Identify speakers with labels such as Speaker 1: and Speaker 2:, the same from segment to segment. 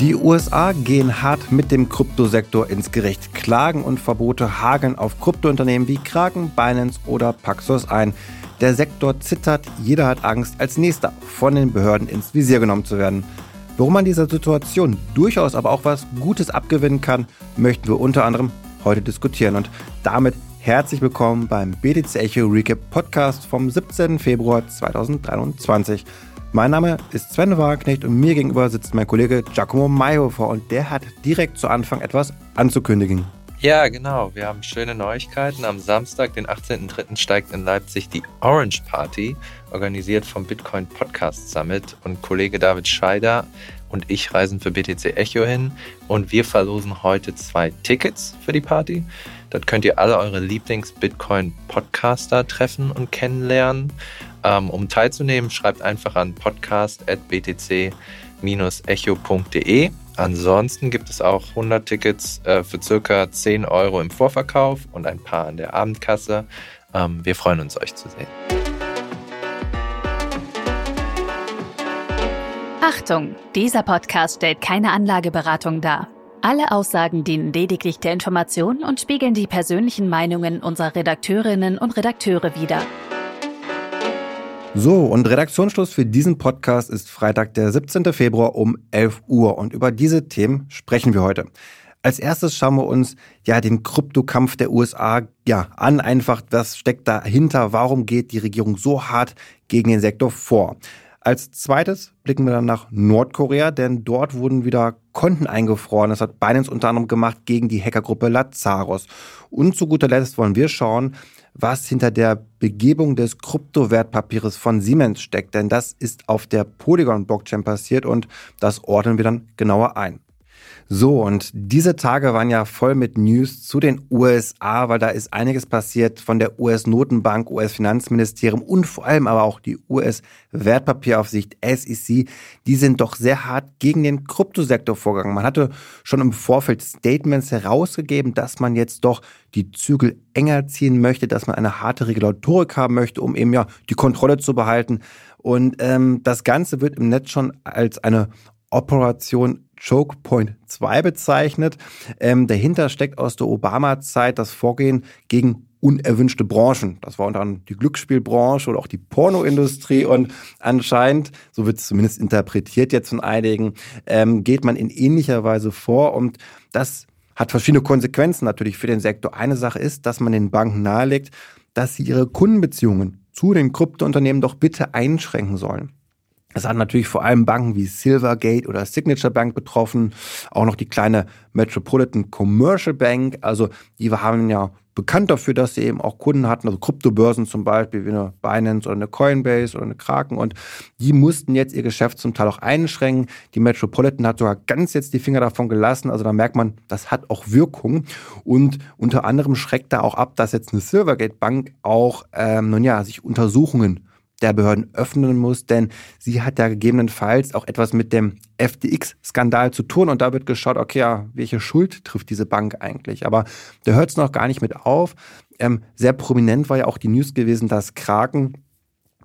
Speaker 1: Die USA gehen hart mit dem Kryptosektor ins Gericht. Klagen und Verbote hageln auf Kryptounternehmen wie Kraken, Binance oder Paxos ein. Der Sektor zittert, jeder hat Angst, als nächster von den Behörden ins Visier genommen zu werden. Warum man dieser Situation durchaus aber auch was Gutes abgewinnen kann, möchten wir unter anderem heute diskutieren. Und damit herzlich willkommen beim BTC Echo Recap Podcast vom 17. Februar 2023. Mein Name ist Sven Wagenknecht und mir gegenüber sitzt mein Kollege Giacomo Mayhofer und der hat direkt zu Anfang etwas anzukündigen.
Speaker 2: Ja, genau. Wir haben schöne Neuigkeiten. Am Samstag, den 18.03., steigt in Leipzig die Orange Party, organisiert vom Bitcoin Podcast Summit. Und Kollege David Scheider und ich reisen für BTC Echo hin. Und wir verlosen heute zwei Tickets für die Party. Dort könnt ihr alle eure Lieblings-Bitcoin-Podcaster treffen und kennenlernen. Ähm, um teilzunehmen, schreibt einfach an podcast.btc-echo.de. Ansonsten gibt es auch 100 Tickets äh, für circa 10 Euro im Vorverkauf und ein paar an der Abendkasse. Ähm, wir freuen uns, euch zu sehen.
Speaker 3: Achtung, dieser Podcast stellt keine Anlageberatung dar. Alle Aussagen dienen lediglich der Information und spiegeln die persönlichen Meinungen unserer Redakteurinnen und Redakteure wider.
Speaker 1: So, und Redaktionsschluss für diesen Podcast ist Freitag, der 17. Februar um 11 Uhr. Und über diese Themen sprechen wir heute. Als erstes schauen wir uns ja den Kryptokampf der USA ja an. Einfach, was steckt dahinter? Warum geht die Regierung so hart gegen den Sektor vor? Als zweites blicken wir dann nach Nordkorea, denn dort wurden wieder Konten eingefroren. Das hat Binance unter anderem gemacht gegen die Hackergruppe Lazarus. Und zu guter Letzt wollen wir schauen, was hinter der Begebung des Kryptowertpapiers von Siemens steckt, denn das ist auf der Polygon-Blockchain passiert und das ordnen wir dann genauer ein. So, und diese Tage waren ja voll mit News zu den USA, weil da ist einiges passiert von der US-Notenbank, US-Finanzministerium und vor allem aber auch die US-Wertpapieraufsicht SEC. Die sind doch sehr hart gegen den Kryptosektor vorgegangen. Man hatte schon im Vorfeld Statements herausgegeben, dass man jetzt doch die Zügel enger ziehen möchte, dass man eine harte Regulatorik haben möchte, um eben ja die Kontrolle zu behalten. Und ähm, das Ganze wird im Netz schon als eine Operation Choke Point 2 bezeichnet. Ähm, dahinter steckt aus der Obama-Zeit das Vorgehen gegen unerwünschte Branchen. Das war unter anderem die Glücksspielbranche oder auch die Pornoindustrie und anscheinend, so wird es zumindest interpretiert jetzt von einigen, ähm, geht man in ähnlicher Weise vor und das hat verschiedene Konsequenzen natürlich für den Sektor. Eine Sache ist, dass man den Banken nahelegt, dass sie ihre Kundenbeziehungen zu den Kryptounternehmen doch bitte einschränken sollen. Das hat natürlich vor allem Banken wie Silvergate oder Signature Bank betroffen, auch noch die kleine Metropolitan Commercial Bank. Also die haben ja bekannt dafür, dass sie eben auch Kunden hatten, also Kryptobörsen zum Beispiel wie eine Binance oder eine Coinbase oder eine Kraken und die mussten jetzt ihr Geschäft zum Teil auch einschränken. Die Metropolitan hat sogar ganz jetzt die Finger davon gelassen, also da merkt man, das hat auch Wirkung und unter anderem schreckt da auch ab, dass jetzt eine Silvergate Bank auch, ähm, nun ja, sich Untersuchungen der Behörden öffnen muss, denn sie hat ja gegebenenfalls auch etwas mit dem FTX-Skandal zu tun und da wird geschaut, okay, ja, welche Schuld trifft diese Bank eigentlich? Aber da hört es noch gar nicht mit auf. Ähm, sehr prominent war ja auch die News gewesen, dass Kraken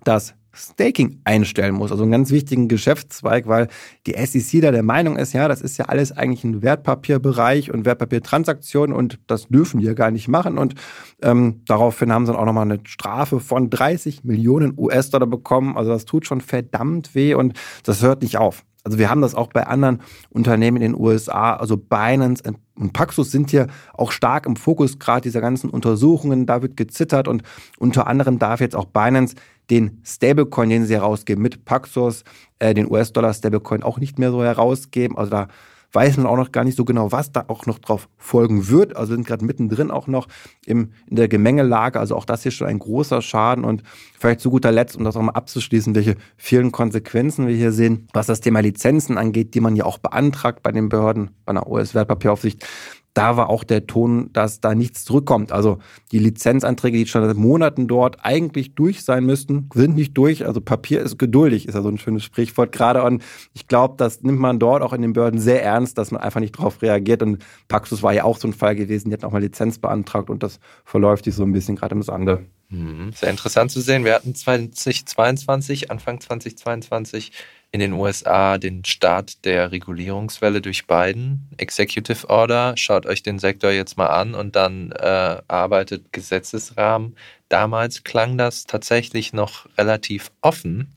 Speaker 1: das Staking einstellen muss, also einen ganz wichtigen Geschäftszweig, weil die SEC da der Meinung ist, ja, das ist ja alles eigentlich ein Wertpapierbereich und Wertpapiertransaktionen und das dürfen wir gar nicht machen und ähm, daraufhin haben sie dann auch nochmal eine Strafe von 30 Millionen US-Dollar bekommen, also das tut schon verdammt weh und das hört nicht auf. Also wir haben das auch bei anderen Unternehmen in den USA, also Binance und Paxos sind hier auch stark im Fokus gerade dieser ganzen Untersuchungen. Da wird gezittert und unter anderem darf jetzt auch Binance den Stablecoin, den sie herausgeben mit Paxos, äh, den US-Dollar-Stablecoin auch nicht mehr so herausgeben. Also da weiß man auch noch gar nicht so genau, was da auch noch drauf folgen wird. Also sind gerade mittendrin auch noch im, in der Gemengelage. Also auch das hier schon ein großer Schaden. Und vielleicht zu guter Letzt, um das auch mal abzuschließen, welche vielen Konsequenzen wir hier sehen, was das Thema Lizenzen angeht, die man ja auch beantragt bei den Behörden, bei einer US-Wertpapieraufsicht da war auch der Ton, dass da nichts zurückkommt. Also die Lizenzanträge, die schon seit Monaten dort eigentlich durch sein müssten, sind nicht durch. Also Papier ist geduldig, ist ja so ein schönes Sprichwort gerade. Und ich glaube, das nimmt man dort auch in den Behörden sehr ernst, dass man einfach nicht darauf reagiert. Und Paxus war ja auch so ein Fall gewesen, die hatten auch mal Lizenz beantragt und das verläuft sich so ein bisschen gerade im Sande.
Speaker 2: Mhm. Sehr interessant zu sehen. Wir hatten 2022, Anfang 2022 in den USA den Start der Regulierungswelle durch Biden. Executive Order, schaut euch den Sektor jetzt mal an und dann äh, arbeitet Gesetzesrahmen. Damals klang das tatsächlich noch relativ offen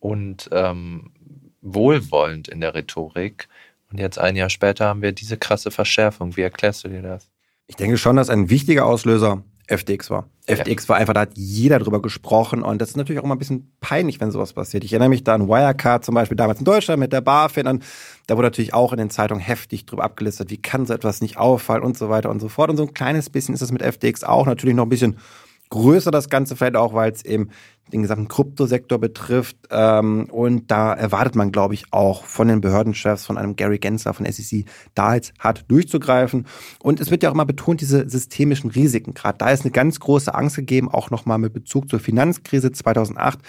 Speaker 2: und ähm, wohlwollend in der Rhetorik. Und jetzt ein Jahr später haben wir diese krasse Verschärfung. Wie erklärst du dir das?
Speaker 1: Ich denke schon, dass ein wichtiger Auslöser FTX war. FTX war einfach, da hat jeder drüber gesprochen und das ist natürlich auch immer ein bisschen peinlich, wenn sowas passiert. Ich erinnere mich da an Wirecard zum Beispiel damals in Deutschland mit der BaFin und da wurde natürlich auch in den Zeitungen heftig drüber abgelistet, wie kann so etwas nicht auffallen und so weiter und so fort. Und so ein kleines bisschen ist es mit FTX auch natürlich noch ein bisschen größer das Ganze vielleicht auch, weil es eben den gesamten Kryptosektor betrifft. Ähm, und da erwartet man, glaube ich, auch von den Behördenchefs, von einem Gary Gensler von SEC, da jetzt hart durchzugreifen. Und es wird ja auch immer betont, diese systemischen Risiken. Gerade da ist eine ganz große Angst gegeben, auch nochmal mit Bezug zur Finanzkrise 2008,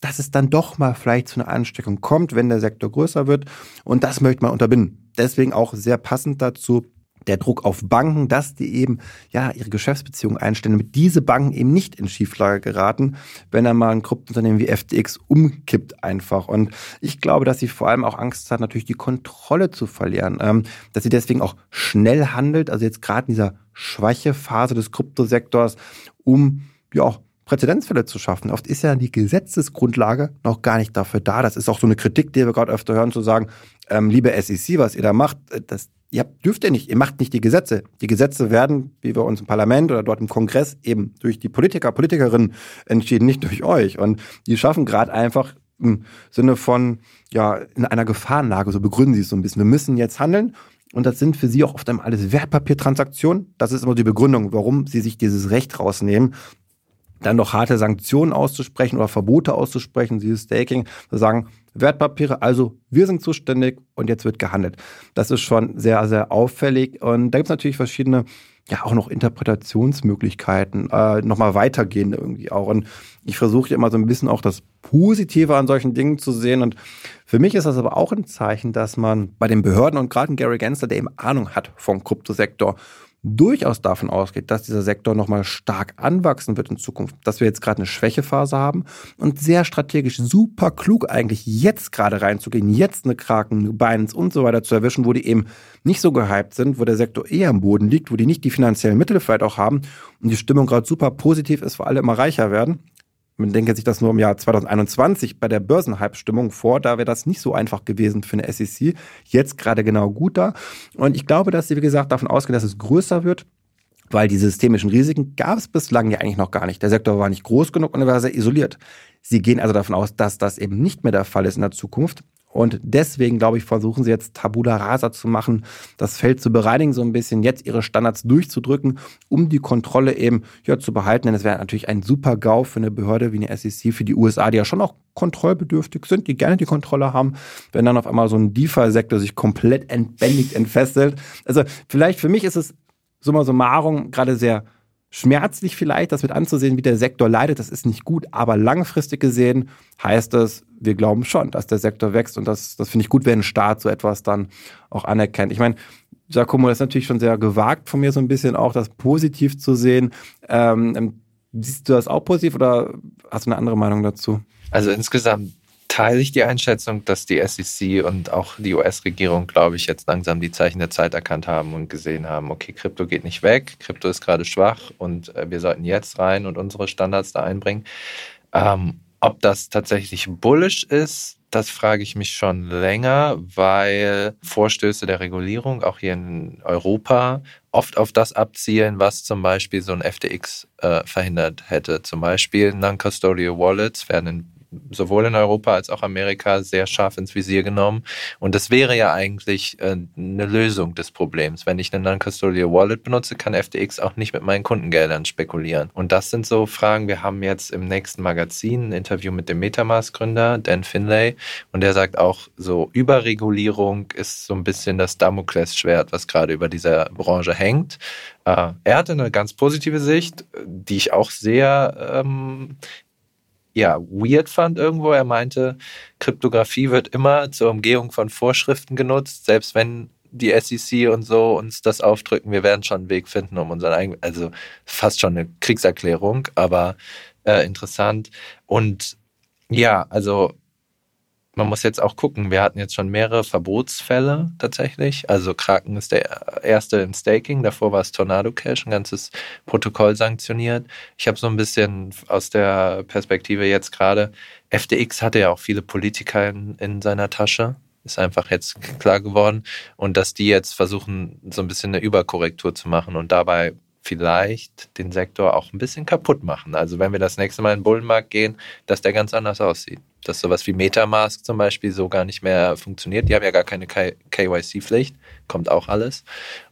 Speaker 1: dass es dann doch mal vielleicht zu einer Ansteckung kommt, wenn der Sektor größer wird. Und das möchte man unterbinden. Deswegen auch sehr passend dazu der Druck auf Banken, dass die eben ja ihre Geschäftsbeziehungen einstellen, damit diese Banken eben nicht in Schieflage geraten, wenn er mal ein Kryptounternehmen wie FTX umkippt einfach. Und ich glaube, dass sie vor allem auch Angst hat, natürlich die Kontrolle zu verlieren, ähm, dass sie deswegen auch schnell handelt, also jetzt gerade in dieser schwache Phase des Kryptosektors, um ja auch Präzedenzfälle zu schaffen. Oft ist ja die Gesetzesgrundlage noch gar nicht dafür da. Das ist auch so eine Kritik, die wir gerade öfter hören, zu sagen, ähm, liebe SEC, was ihr da macht, äh, das ihr dürft ihr nicht, ihr macht nicht die Gesetze. Die Gesetze werden, wie wir uns im Parlament oder dort im Kongress eben durch die Politiker, Politikerinnen entschieden, nicht durch euch. Und die schaffen gerade einfach im Sinne von, ja, in einer Gefahrenlage, so begründen sie es so ein bisschen. Wir müssen jetzt handeln. Und das sind für sie auch oft einmal alles Wertpapiertransaktionen. Das ist immer die Begründung, warum sie sich dieses Recht rausnehmen, dann noch harte Sanktionen auszusprechen oder Verbote auszusprechen, dieses Staking, zu sagen, Wertpapiere, also wir sind zuständig und jetzt wird gehandelt. Das ist schon sehr, sehr auffällig. Und da gibt es natürlich verschiedene, ja, auch noch Interpretationsmöglichkeiten, äh, nochmal weitergehende irgendwie auch. Und ich versuche immer so ein bisschen auch das Positive an solchen Dingen zu sehen. Und für mich ist das aber auch ein Zeichen, dass man bei den Behörden und gerade Gary Gensler, der eben Ahnung hat vom Kryptosektor, durchaus davon ausgeht, dass dieser Sektor nochmal stark anwachsen wird in Zukunft, dass wir jetzt gerade eine Schwächephase haben und sehr strategisch super klug eigentlich jetzt gerade reinzugehen, jetzt eine Kraken, Binance und so weiter zu erwischen, wo die eben nicht so gehypt sind, wo der Sektor eher am Boden liegt, wo die nicht die finanziellen Mittel vielleicht auch haben und die Stimmung gerade super positiv ist, weil alle immer reicher werden man denke sich das nur im Jahr 2021 bei der Börsenhype-Stimmung vor, da wäre das nicht so einfach gewesen für eine SEC. Jetzt gerade genau gut da. Und ich glaube, dass sie, wie gesagt, davon ausgehen, dass es größer wird. Weil die systemischen Risiken gab es bislang ja eigentlich noch gar nicht. Der Sektor war nicht groß genug und er war sehr isoliert. Sie gehen also davon aus, dass das eben nicht mehr der Fall ist in der Zukunft. Und deswegen, glaube ich, versuchen sie jetzt Tabula Rasa zu machen, das Feld zu bereinigen, so ein bisschen jetzt ihre Standards durchzudrücken, um die Kontrolle eben ja, zu behalten. Denn es wäre natürlich ein super GAU für eine Behörde wie eine SEC, für die USA, die ja schon auch kontrollbedürftig sind, die gerne die Kontrolle haben, wenn dann auf einmal so ein DeFi-Sektor sich komplett entbändigt, entfesselt. Also vielleicht für mich ist es summa summarum gerade sehr schmerzlich vielleicht, das mit anzusehen, wie der Sektor leidet. Das ist nicht gut, aber langfristig gesehen heißt es, wir glauben schon, dass der Sektor wächst und das, das finde ich gut, wenn ein Staat so etwas dann auch anerkennt. Ich meine, Giacomo, das ist natürlich schon sehr gewagt von mir so ein bisschen auch, das positiv zu sehen. Ähm siehst du das auch positiv oder hast du eine andere Meinung dazu?
Speaker 2: Also insgesamt teile ich die Einschätzung, dass die SEC und auch die US-Regierung, glaube ich, jetzt langsam die Zeichen der Zeit erkannt haben und gesehen haben, okay, Krypto geht nicht weg, Krypto ist gerade schwach und äh, wir sollten jetzt rein und unsere Standards da einbringen. Ähm, ob das tatsächlich bullish ist, das frage ich mich schon länger, weil Vorstöße der Regulierung auch hier in Europa oft auf das abzielen, was zum Beispiel so ein FTX äh, verhindert hätte. Zum Beispiel Non-Custodial Wallets werden in sowohl in Europa als auch Amerika sehr scharf ins Visier genommen. Und das wäre ja eigentlich äh, eine Lösung des Problems. Wenn ich eine Non-Custodial Wallet benutze, kann FTX auch nicht mit meinen Kundengeldern spekulieren. Und das sind so Fragen. Wir haben jetzt im nächsten Magazin ein Interview mit dem Metamask-Gründer, Dan Finlay. Und der sagt auch, so Überregulierung ist so ein bisschen das Damoklesschwert, was gerade über dieser Branche hängt. Äh, er hatte eine ganz positive Sicht, die ich auch sehr ähm, ja, weird fand irgendwo. Er meinte, Kryptographie wird immer zur Umgehung von Vorschriften genutzt, selbst wenn die SEC und so uns das aufdrücken, wir werden schon einen Weg finden, um unseren eigenen, also fast schon eine Kriegserklärung, aber äh, interessant. Und ja, also man muss jetzt auch gucken, wir hatten jetzt schon mehrere Verbotsfälle tatsächlich. Also Kraken ist der erste im Staking, davor war es Tornado Cash, ein ganzes Protokoll sanktioniert. Ich habe so ein bisschen aus der Perspektive jetzt gerade, FTX hatte ja auch viele Politiker in, in seiner Tasche, ist einfach jetzt klar geworden. Und dass die jetzt versuchen, so ein bisschen eine Überkorrektur zu machen und dabei vielleicht den Sektor auch ein bisschen kaputt machen. Also wenn wir das nächste Mal in den Bullenmarkt gehen, dass der ganz anders aussieht. Dass sowas wie Metamask zum Beispiel so gar nicht mehr funktioniert. Die haben ja gar keine KYC-Pflicht, kommt auch alles.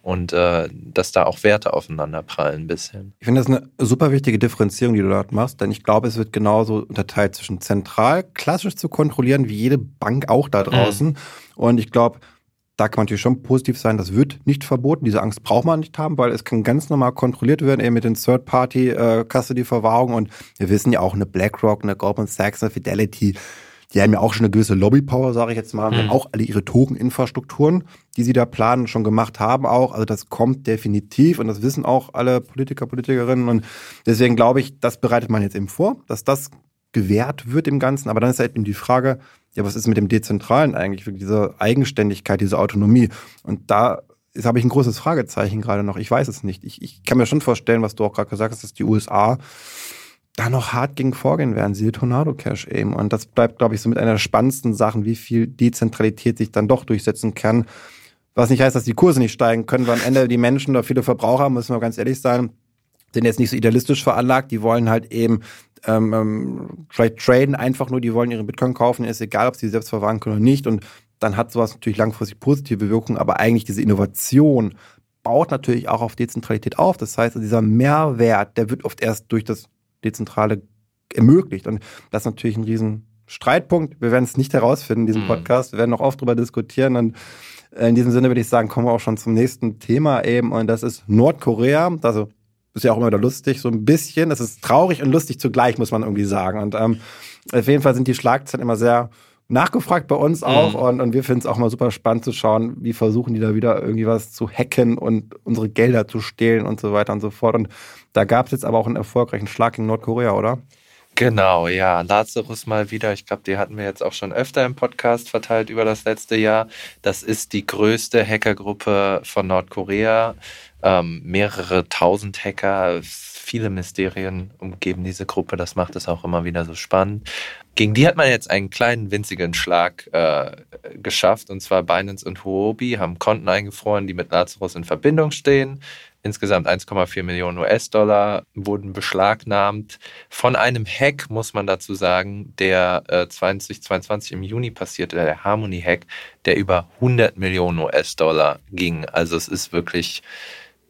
Speaker 2: Und äh, dass da auch Werte aufeinander prallen ein bisschen.
Speaker 1: Ich finde das eine super wichtige Differenzierung, die du dort machst, denn ich glaube, es wird genauso unterteilt zwischen zentral, klassisch zu kontrollieren, wie jede Bank auch da draußen. Mhm. Und ich glaube, da kann man natürlich schon positiv sein, das wird nicht verboten. Diese Angst braucht man nicht haben, weil es kann ganz normal kontrolliert werden, eben mit den Third-Party-Custody-Verwahrungen. Und wir wissen ja auch, eine BlackRock, eine Goldman Sachs, eine Fidelity, die haben ja auch schon eine gewisse Lobbypower, sage ich jetzt mal, haben mhm. auch alle ihre Token-Infrastrukturen, die sie da planen, schon gemacht haben auch. Also das kommt definitiv und das wissen auch alle Politiker, Politikerinnen. Und deswegen glaube ich, das bereitet man jetzt eben vor, dass das gewährt wird im Ganzen. Aber dann ist halt eben die Frage, ja, was ist mit dem Dezentralen eigentlich, diese Eigenständigkeit, diese Autonomie? Und da habe ich ein großes Fragezeichen gerade noch. Ich weiß es nicht. Ich, ich kann mir schon vorstellen, was du auch gerade gesagt hast, dass die USA da noch hart gegen vorgehen werden, siehe Tornado Cash eben. Und das bleibt, glaube ich, so mit einer der spannendsten Sachen, wie viel Dezentralität sich dann doch durchsetzen kann. Was nicht heißt, dass die Kurse nicht steigen können, weil am Ende die Menschen da viele Verbraucher, müssen wir ganz ehrlich sein, sind jetzt nicht so idealistisch veranlagt. Die wollen halt eben ähm, ähm, vielleicht traden einfach nur, die wollen ihre Bitcoin kaufen, ist egal, ob sie selbst verwahren können oder nicht. Und dann hat sowas natürlich langfristig positive Wirkung, aber eigentlich diese Innovation baut natürlich auch auf Dezentralität auf. Das heißt, dieser Mehrwert, der wird oft erst durch das Dezentrale ermöglicht. Und das ist natürlich ein riesen Streitpunkt. Wir werden es nicht herausfinden in diesem mhm. Podcast. Wir werden noch oft darüber diskutieren. Und in diesem Sinne würde ich sagen, kommen wir auch schon zum nächsten Thema eben. Und das ist Nordkorea. Also ist ja auch immer wieder lustig, so ein bisschen. Es ist traurig und lustig zugleich, muss man irgendwie sagen. Und ähm, auf jeden Fall sind die Schlagzeilen immer sehr nachgefragt bei uns auch. Mhm. Und, und wir finden es auch mal super spannend zu schauen, wie versuchen die da wieder irgendwie was zu hacken und unsere Gelder zu stehlen und so weiter und so fort. Und da gab es jetzt aber auch einen erfolgreichen Schlag in Nordkorea, oder?
Speaker 2: Genau, ja. Lazarus mal wieder. Ich glaube, die hatten wir jetzt auch schon öfter im Podcast verteilt über das letzte Jahr. Das ist die größte Hackergruppe von Nordkorea ähm, mehrere tausend Hacker, viele Mysterien umgeben diese Gruppe. Das macht es auch immer wieder so spannend. Gegen die hat man jetzt einen kleinen winzigen Schlag äh, geschafft. Und zwar Binance und Huobi haben Konten eingefroren, die mit Lazarus in Verbindung stehen. Insgesamt 1,4 Millionen US-Dollar wurden beschlagnahmt. Von einem Hack, muss man dazu sagen, der äh, 2022 im Juni passierte, der Harmony-Hack, der über 100 Millionen US-Dollar ging. Also es ist wirklich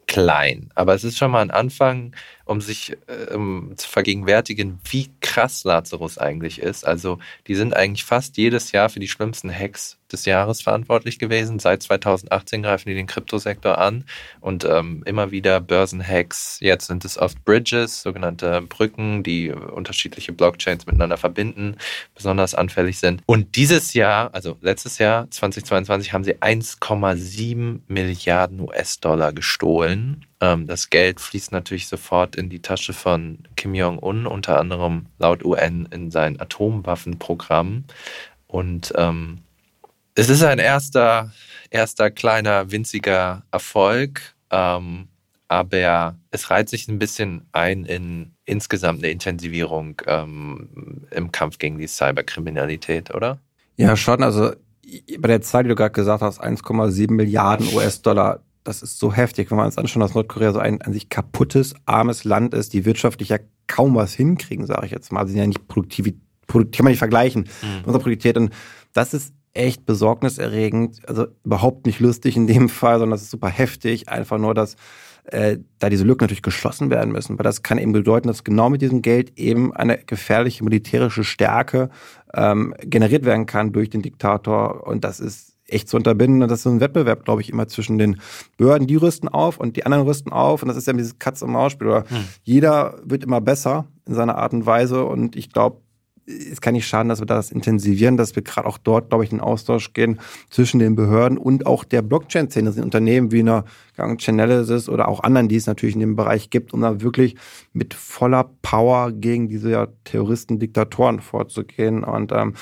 Speaker 2: klein. Aber es ist schon mal ein Anfang, um sich äh, um zu vergegenwärtigen, wie krass Lazarus eigentlich ist. Also die sind eigentlich fast jedes Jahr für die schlimmsten Hacks des Jahres verantwortlich gewesen. Seit 2018 greifen die den Kryptosektor an und ähm, immer wieder Börsenhacks. Jetzt sind es oft Bridges, sogenannte Brücken, die unterschiedliche Blockchains miteinander verbinden, besonders anfällig sind. Und dieses Jahr, also letztes Jahr, 2022, haben sie 1,7 Milliarden US-Dollar gestohlen ähm, das Geld fließt natürlich sofort in die Tasche von Kim Jong-un, unter anderem laut UN in sein Atomwaffenprogramm. Und ähm, es ist ein erster, erster kleiner, winziger Erfolg. Ähm, aber es reiht sich ein bisschen ein in insgesamt eine Intensivierung ähm, im Kampf gegen die Cyberkriminalität, oder?
Speaker 1: Ja, schon. Also bei der Zahl, die du gerade gesagt hast, 1,7 Milliarden US-Dollar, das ist so heftig, wenn man uns anschaut, dass Nordkorea so ein an sich kaputtes, armes Land ist, die wirtschaftlich ja kaum was hinkriegen, sage ich jetzt mal. Sie sind ja nicht produktiv, produktiv kann man nicht vergleichen, mhm. unsere Produktivität. Und das ist echt besorgniserregend, also überhaupt nicht lustig in dem Fall, sondern das ist super heftig. Einfach nur, dass äh, da diese Lücken natürlich geschlossen werden müssen. Weil das kann eben bedeuten, dass genau mit diesem Geld eben eine gefährliche militärische Stärke ähm, generiert werden kann durch den Diktator. Und das ist echt zu unterbinden. Und das ist so ein Wettbewerb, glaube ich, immer zwischen den Behörden, die rüsten auf und die anderen rüsten auf. Und das ist ja dieses Katz- und Maus-Spiel. Hm. Jeder wird immer besser in seiner Art und Weise. Und ich glaube, es kann nicht schaden, dass wir das intensivieren, dass wir gerade auch dort, glaube ich, in Austausch gehen zwischen den Behörden und auch der Blockchain-Szene, das sind Unternehmen wie einer Chainalysis oder auch anderen, die es natürlich in dem Bereich gibt, um da wirklich mit voller Power gegen diese Terroristen, Diktatoren vorzugehen. Und ähm,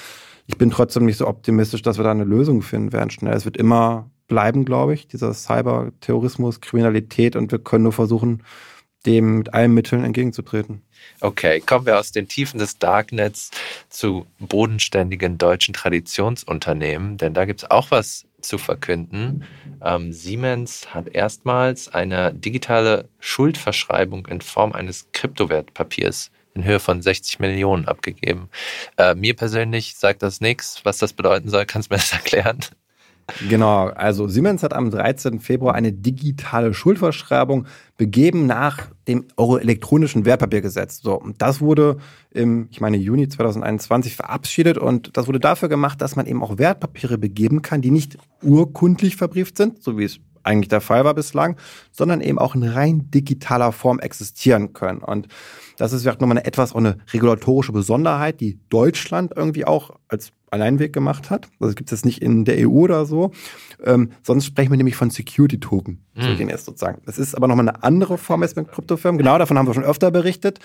Speaker 1: ich bin trotzdem nicht so optimistisch, dass wir da eine Lösung finden werden schnell. Es wird immer bleiben, glaube ich, dieser Cyber-Terrorismus, Kriminalität und wir können nur versuchen, dem mit allen Mitteln entgegenzutreten.
Speaker 2: Okay, kommen wir aus den Tiefen des Darknets zu bodenständigen deutschen Traditionsunternehmen, denn da gibt es auch was zu verkünden. Ähm, Siemens hat erstmals eine digitale Schuldverschreibung in Form eines Kryptowertpapiers in Höhe von 60 Millionen abgegeben. Äh, mir persönlich sagt das nichts. Was das bedeuten soll, kannst du mir das erklären?
Speaker 1: Genau, also Siemens hat am 13. Februar eine digitale Schuldverschreibung begeben nach dem Euro-elektronischen Wertpapiergesetz. So, und das wurde im, ich meine, Juni 2021 verabschiedet und das wurde dafür gemacht, dass man eben auch Wertpapiere begeben kann, die nicht urkundlich verbrieft sind, so wie es eigentlich der Fall war bislang, sondern eben auch in rein digitaler Form existieren können. Und das ist vielleicht nochmal eine etwas auch eine regulatorische Besonderheit, die Deutschland irgendwie auch als Alleinweg gemacht hat. Also gibt es nicht in der EU oder so. Ähm, sonst sprechen wir nämlich von Security Token, mhm. erst sozusagen. Das ist aber nochmal eine andere Form als mit Kryptofirmen. Genau davon haben wir schon öfter berichtet.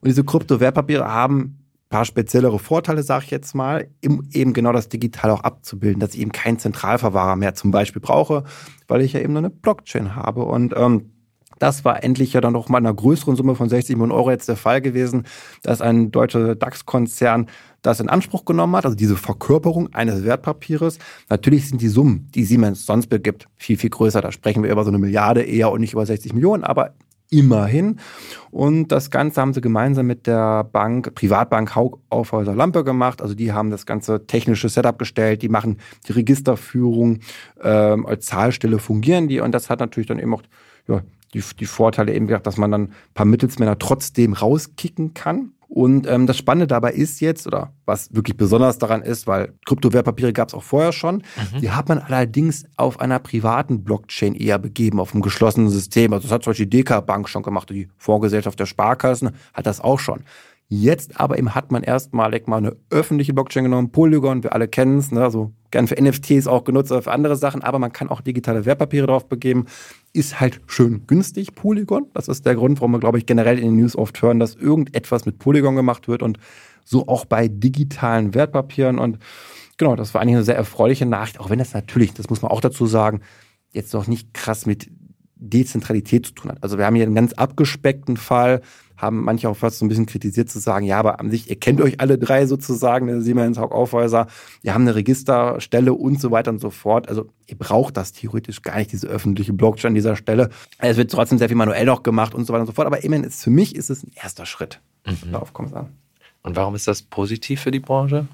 Speaker 1: Und diese Kryptowertpapiere haben paar speziellere Vorteile, sage ich jetzt mal, um eben genau das digital auch abzubilden, dass ich eben keinen Zentralverwahrer mehr zum Beispiel brauche, weil ich ja eben nur eine Blockchain habe. Und ähm, das war endlich ja dann noch mal in einer größeren Summe von 60 Millionen Euro jetzt der Fall gewesen, dass ein deutscher DAX-Konzern das in Anspruch genommen hat, also diese Verkörperung eines Wertpapiers. Natürlich sind die Summen, die Siemens sonst begibt, viel, viel größer. Da sprechen wir über so eine Milliarde eher und nicht über 60 Millionen, aber immerhin. Und das Ganze haben sie gemeinsam mit der Bank, Privatbank Haug Aufhäuser Lampe gemacht. Also die haben das ganze technische Setup gestellt, die machen die Registerführung ähm, als Zahlstelle fungieren die und das hat natürlich dann eben auch ja, die, die Vorteile eben gesagt, dass man dann ein paar Mittelsmänner trotzdem rauskicken kann. Und ähm, das Spannende dabei ist jetzt, oder was wirklich besonders daran ist, weil Kryptowertpapiere gab es auch vorher schon, mhm. die hat man allerdings auf einer privaten Blockchain eher begeben, auf einem geschlossenen System. Also das hat zum Beispiel die DK Bank schon gemacht, die Vorgesellschaft der Sparkassen hat das auch schon. Jetzt aber eben hat man erstmalig mal eine öffentliche Blockchain genommen, Polygon, wir alle kennen es, ne, also gern für NFTs auch genutzt oder für andere Sachen, aber man kann auch digitale Wertpapiere drauf begeben. Ist halt schön günstig, Polygon. Das ist der Grund, warum wir, glaube ich, generell in den News oft hören, dass irgendetwas mit Polygon gemacht wird und so auch bei digitalen Wertpapieren. Und genau, das war eigentlich eine sehr erfreuliche Nachricht, auch wenn das natürlich, das muss man auch dazu sagen, jetzt noch nicht krass mit Dezentralität zu tun hat. Also wir haben hier einen ganz abgespeckten Fall, haben manche auch fast so ein bisschen kritisiert zu sagen, ja, aber an sich, ihr kennt euch alle drei sozusagen, Siemens, Haug Aufhäuser, wir haben eine Registerstelle und so weiter und so fort. Also ihr braucht das theoretisch gar nicht, diese öffentliche Blockchain an dieser Stelle. Es wird trotzdem sehr viel manuell noch gemacht und so weiter und so fort. Aber immerhin ist für mich ist es ein erster Schritt. Mhm. Darauf kommt es an.
Speaker 2: Und warum ist das positiv für die Branche?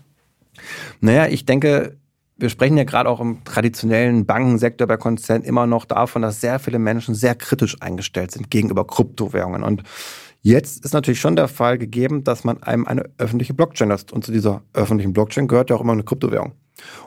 Speaker 1: Naja, ich denke, wir sprechen ja gerade auch im traditionellen Bankensektor bei Konzernen immer noch davon, dass sehr viele Menschen sehr kritisch eingestellt sind gegenüber Kryptowährungen. Und Jetzt ist natürlich schon der Fall gegeben, dass man einem eine öffentliche Blockchain lässt. Und zu dieser öffentlichen Blockchain gehört ja auch immer eine Kryptowährung.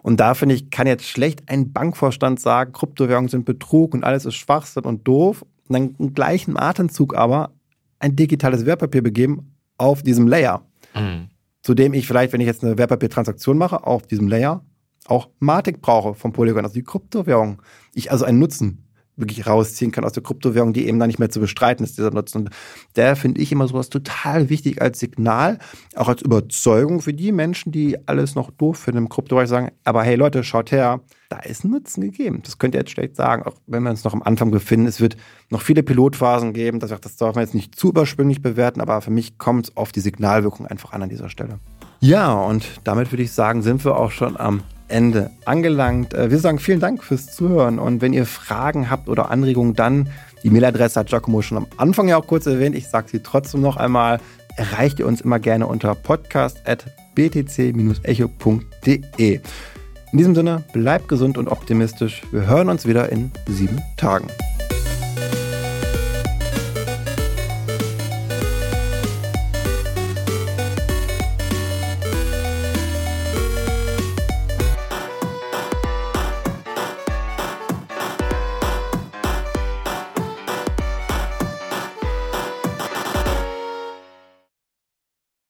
Speaker 1: Und da finde ich, kann jetzt schlecht ein Bankvorstand sagen, Kryptowährungen sind Betrug und alles ist Schwachsinn und doof. Und dann im gleichen Atemzug aber ein digitales Wertpapier begeben auf diesem Layer. Mhm. Zu dem ich vielleicht, wenn ich jetzt eine Wertpapiertransaktion mache, auf diesem Layer auch Matic brauche vom Polygon, also die Kryptowährung. Ich also einen Nutzen wirklich rausziehen kann aus der Kryptowährung, die eben dann nicht mehr zu bestreiten ist, dieser Nutzen. Und der finde ich immer sowas total wichtig als Signal, auch als Überzeugung für die Menschen, die alles noch doof finden im Kryptobereich, sagen, aber hey Leute, schaut her, da ist ein Nutzen gegeben. Das könnt ihr jetzt schlecht sagen, auch wenn wir uns noch am Anfang befinden. Es wird noch viele Pilotphasen geben, das, das darf man jetzt nicht zu überschwänglich bewerten, aber für mich kommt es auf die Signalwirkung einfach an an dieser Stelle. Ja, und damit würde ich sagen, sind wir auch schon am Ende angelangt. Äh, wir sagen vielen Dank fürs Zuhören und wenn ihr Fragen habt oder Anregungen, dann die Mailadresse hat Giacomo schon am Anfang ja auch kurz erwähnt. Ich sage sie trotzdem noch einmal. Erreicht ihr uns immer gerne unter podcast.btc-echo.de. In diesem Sinne, bleibt gesund und optimistisch. Wir hören uns wieder in sieben Tagen.